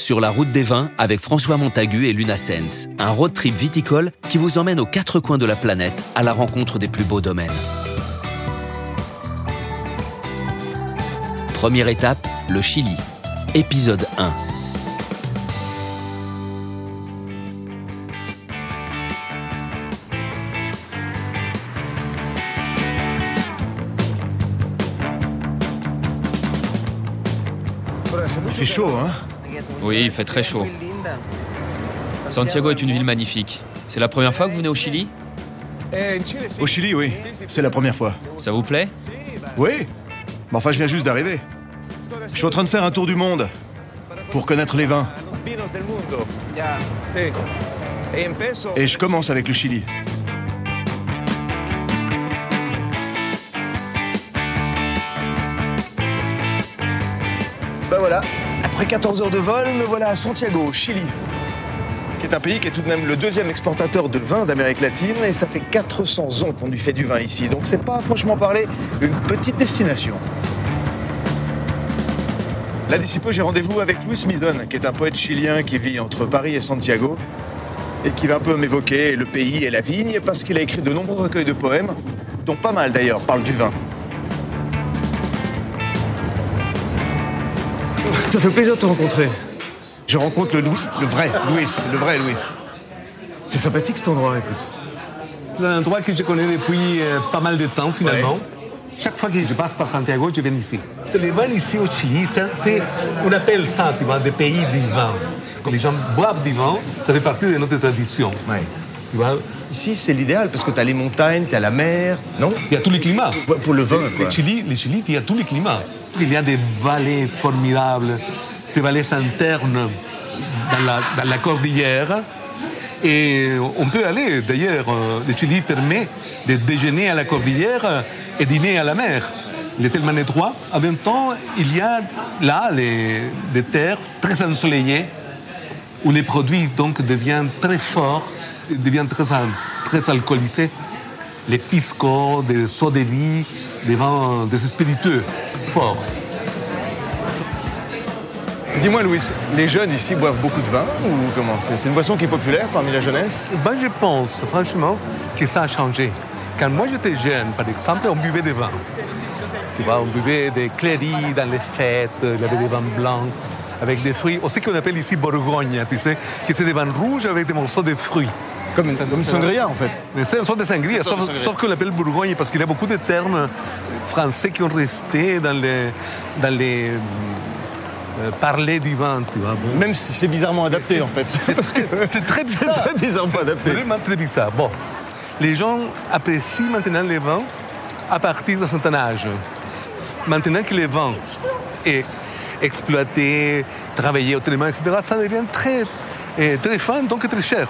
sur la route des vins avec François Montagu et Luna Sens, un road trip viticole qui vous emmène aux quatre coins de la planète à la rencontre des plus beaux domaines. Première étape, le Chili. Épisode 1. Il fait chaud, hein? Oui, il fait très chaud. Santiago est une ville magnifique. C'est la première fois que vous venez au Chili? Au Chili, oui. C'est la première fois. Ça vous plaît? Oui Mais enfin, je viens juste d'arriver. Je suis en train de faire un tour du monde pour connaître les vins. Et je commence avec le Chili. Ben voilà, après 14 heures de vol, me voilà à Santiago, au Chili, qui est un pays qui est tout de même le deuxième exportateur de vin d'Amérique latine, et ça fait 400 ans qu'on lui fait du vin ici, donc c'est pas, franchement parler, une petite destination. Là, d'ici peu, j'ai rendez-vous avec Luis Mizon, qui est un poète chilien qui vit entre Paris et Santiago, et qui va un peu m'évoquer le pays et la vigne, parce qu'il a écrit de nombreux recueils de poèmes, dont pas mal d'ailleurs parlent du vin. Ça fait plaisir de te rencontrer. Je rencontre le Louis, le vrai Louis, le vrai Louis. C'est sympathique cet endroit, écoute. C'est un endroit que je connais depuis euh, pas mal de temps finalement. Chaque fois que je passe par Santiago, je viens ici. Les vins ici au Chili, c'est- on appelle ça, tu vois, des pays du vin. Quand les gens boivent du vin, ça fait partie de notre tradition. Ouais. Tu vois, Ici, c'est l'idéal parce que t'as les montagnes, t'as la mer, non? Il y a tous les climats. Pour le vin, quoi. Le Chili, le Chili, il y a tous les climats. Il y a des vallées formidables, ces vallées internes dans la, cordillère. Et on peut aller, d'ailleurs, euh, le Chili permet de déjeuner à la cordillère et dîner à la mer. Il est tellement étroit. En même temps, il y a là les, des terres très ensoleillées où les produits donc deviennent très forts, deviennent très, très alcoolisés. Les pisco, des soda de vie, des vins, des spiritueux Dis-moi, Louis, les jeunes ici boivent beaucoup de vin ou comment C'est? C'est une boisson qui est populaire parmi la jeunesse? Ben, je pense franchement que ça a changé. Quand moi j'étais jeune, par exemple, on buvait des vins. Tu vois, on buvait des clairies dans les fêtes, il y avait des vins blancs avec des fruits, aussi qu'on appelle ici Bourgogne, tu sais, que c'est des vins rouges avec des morceaux de fruits. Comme une, comme sangria, en fait. Mais c'est une sorte de sangria, sauf, de sangria. sauf qu'on l'appelle Bourgogne parce qu'il y a beaucoup de termes français qui ont resté dans les, dans les euh, parler du vin, tu vois. Bon. Même si c'est bizarrement adapté, en fait. Parce que C'est très bizarre. C'est très bizarrement adapté. C'est vraiment très bizarre. Bon, les gens apprécient maintenant les vins à partir d'un certain âge. Maintenant que le vin est exploité, travaillé autrement, etc., ça devient très, eh, très fin, donc très cher.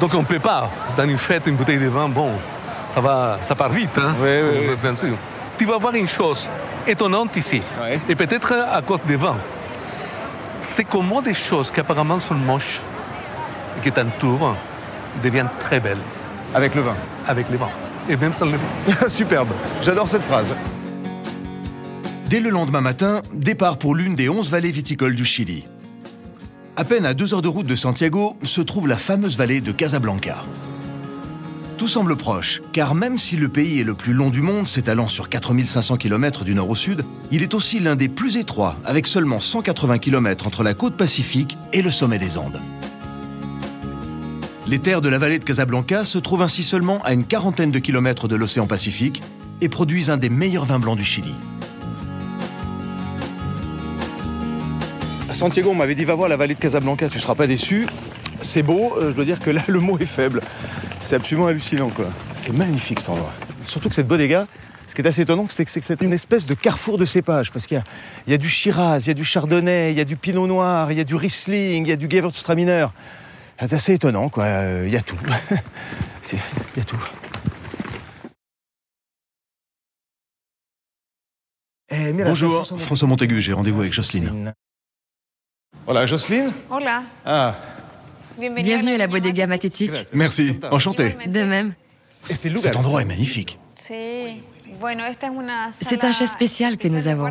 Donc on ne peut pas, dans une fête, une bouteille de vin, bon, ça, va, ça part vite, hein Oui, oui, oui, bien sûr. Tu vas voir une chose étonnante ici, et peut-être à cause des vins. C'est comment des choses qui apparemment sont moches, et qui t'entourent, deviennent très belles Avec le vin. avec les vins. Et même sans les vins. Superbe. J'adore cette phrase. Dès le lendemain matin, départ pour l'une des 11 vallées viticoles du Chili. À peine à deux heures de route de Santiago se trouve la fameuse vallée de Casablanca. Tout semble proche, car même si le pays est le plus long du monde, s'étalant sur 4500 km du nord au sud, il est aussi l'un des plus étroits, avec seulement 180 km entre la côte pacifique et le sommet des Andes. Les terres de la vallée de Casablanca se trouvent ainsi seulement à une quarantaine de kilomètres de l'océan Pacifique et produisent un des meilleurs vins blancs du Chili. À Santiago, on m'avait dit va voir la vallée de Casablanca, tu seras pas déçu. C'est beau, euh, je dois dire que là le mot est faible. C'est absolument hallucinant quoi. C'est magnifique cet endroit. Surtout que cette bodega, ce qui est assez étonnant, c'est que c'est une espèce de carrefour de cépages. Parce qu'il y a, il y a du Shiraz, il y a du Chardonnay, il y a du Pinot Noir, il y a du Riesling, il y a du Gewürztraminer. C'est assez étonnant quoi, Euh, il y a tout. Il y a tout. Eh, Bonjour, François François Montaigu, j'ai rendez-vous avec Jocelyne. Voilà, Jocelyne Hola, Ah, bienvenue à la bodega Matétique. Merci, enchanté. De même. cet endroit est magnifique. C'est un chef spécial que nous avons.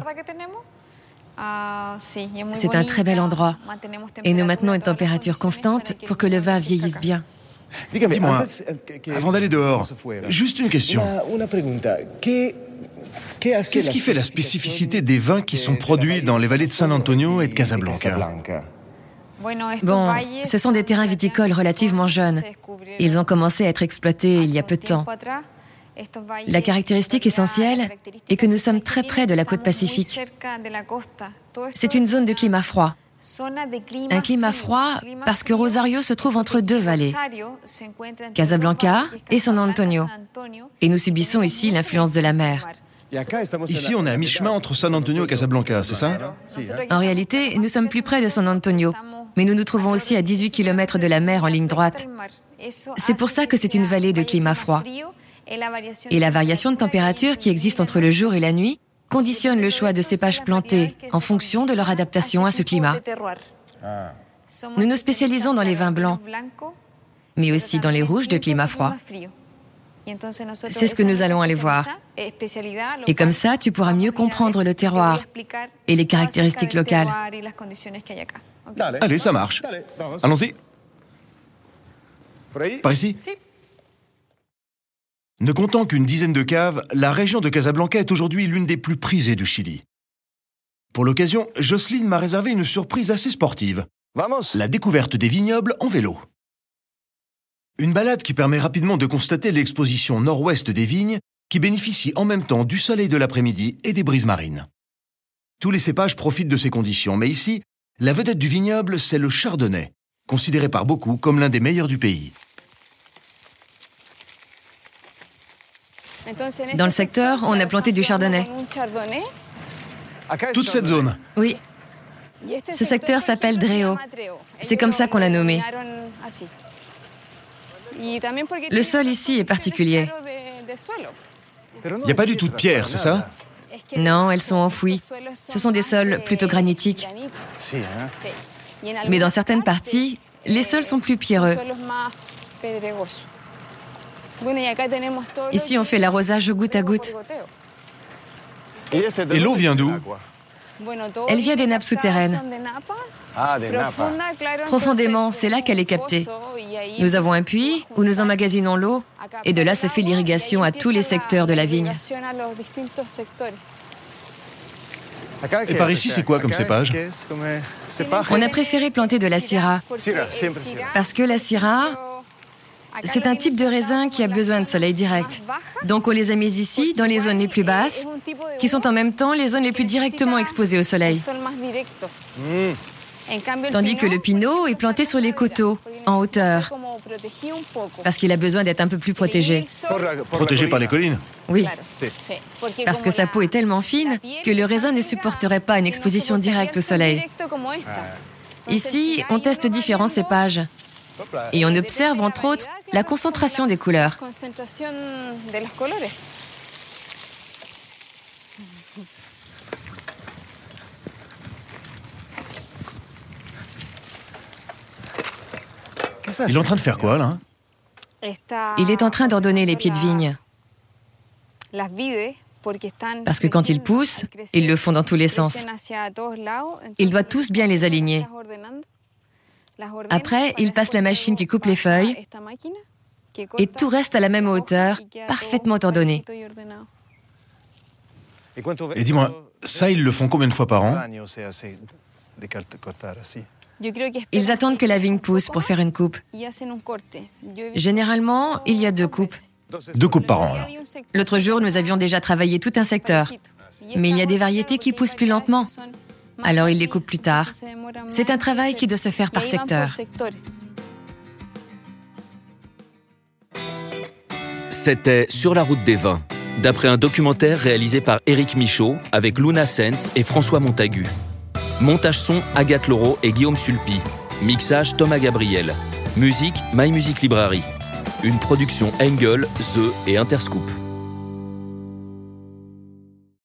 C'est un très bel endroit. Et nous maintenons une température constante pour que le vin vieillisse bien. Dis-moi, avant d'aller dehors, juste une question. Qu'est-ce qui fait la spécificité des vins qui sont produits dans les vallées de San Antonio et de Casablanca Bon, ce sont des terrains viticoles relativement jeunes. Ils ont commencé à être exploités il y a peu de temps. La caractéristique essentielle est que nous sommes très près de la côte pacifique. C'est une zone de climat froid. Un climat froid parce que Rosario se trouve entre deux vallées, Casablanca et San Antonio. Et nous subissons ici l'influence de la mer. Ici, on est à mi-chemin entre San Antonio et Casablanca, c'est ça En réalité, nous sommes plus près de San Antonio, mais nous nous trouvons aussi à 18 km de la mer en ligne droite. C'est pour ça que c'est une vallée de climat froid. Et la variation de température qui existe entre le jour et la nuit conditionne le choix de cépages plantés en fonction de leur adaptation à ce climat. Nous nous spécialisons dans les vins blancs, mais aussi dans les rouges de climat froid. C'est ce que nous allons aller voir. Et comme ça, tu pourras mieux comprendre le terroir et les caractéristiques locales. Allez, ça marche. Allons-y. Par ici Ne comptant qu'une dizaine de caves, la région de Casablanca est aujourd'hui l'une des plus prisées du Chili. Pour l'occasion, Jocelyne m'a réservé une surprise assez sportive. La découverte des vignobles en vélo. Une balade qui permet rapidement de constater l'exposition nord-ouest des vignes qui bénéficient en même temps du soleil de l'après-midi et des brises marines. Tous les cépages profitent de ces conditions, mais ici, la vedette du vignoble, c'est le chardonnay, considéré par beaucoup comme l'un des meilleurs du pays. Dans le secteur, on a planté du chardonnay. Toute cette zone Oui. Ce secteur s'appelle Dreo. C'est comme ça qu'on l'a nommé. Le sol ici est particulier. Il n'y a pas du tout de pierre, c'est ça? Non, elles sont enfouies. Ce sont des sols plutôt granitiques. Mais dans certaines parties, les sols sont plus pierreux. Ici, on fait l'arrosage goutte à goutte. Et l'eau vient d'où? Elle vient des nappes souterraines. Profondément, c'est là qu'elle est captée. Nous avons un puits où nous emmagasinons l'eau et de là se fait l'irrigation à tous les secteurs de la vigne. Et par ici, c'est quoi comme cépage? On a préféré planter de la syrah. parce que la syrah, c'est un type de raisin qui a besoin de soleil direct. Donc on les a mis ici, dans les zones les plus basses, qui sont en même temps les zones les plus directement exposées au soleil. Tandis que le pinot est planté sur les coteaux, en hauteur, parce qu'il a besoin d'être un peu plus protégé. Protégé par les collines. Oui, parce que sa peau est tellement fine que le raisin ne supporterait pas une exposition directe au soleil. Ici, on teste différents cépages. Et on observe, entre autres, la concentration des couleurs. Il est en train de faire quoi, là Il est en train d'ordonner les pieds de vigne. Parce que quand ils poussent, ils le font dans tous les sens. Il doit tous bien les aligner. Après, il passe la machine qui coupe les feuilles et tout reste à la même hauteur, parfaitement ordonné. Et dis-moi, ça, ils le font combien de fois par an Ils attendent que la vigne pousse pour faire une coupe. Généralement, il y a deux coupes. Deux coupes par an. L'autre jour, nous avions déjà travaillé tout un secteur. Mais il y a des variétés qui poussent plus lentement. Alors ils les coupent plus tard. C'est un travail qui doit se faire par secteur. C'était Sur la route des vins, d'après un documentaire réalisé par Éric Michaud avec Luna Sens et François Montagu. Montage son Agathe Laureau et Guillaume Sulpi. Mixage Thomas Gabriel. Musique My Music Library. Une production Engel, The et Interscoop.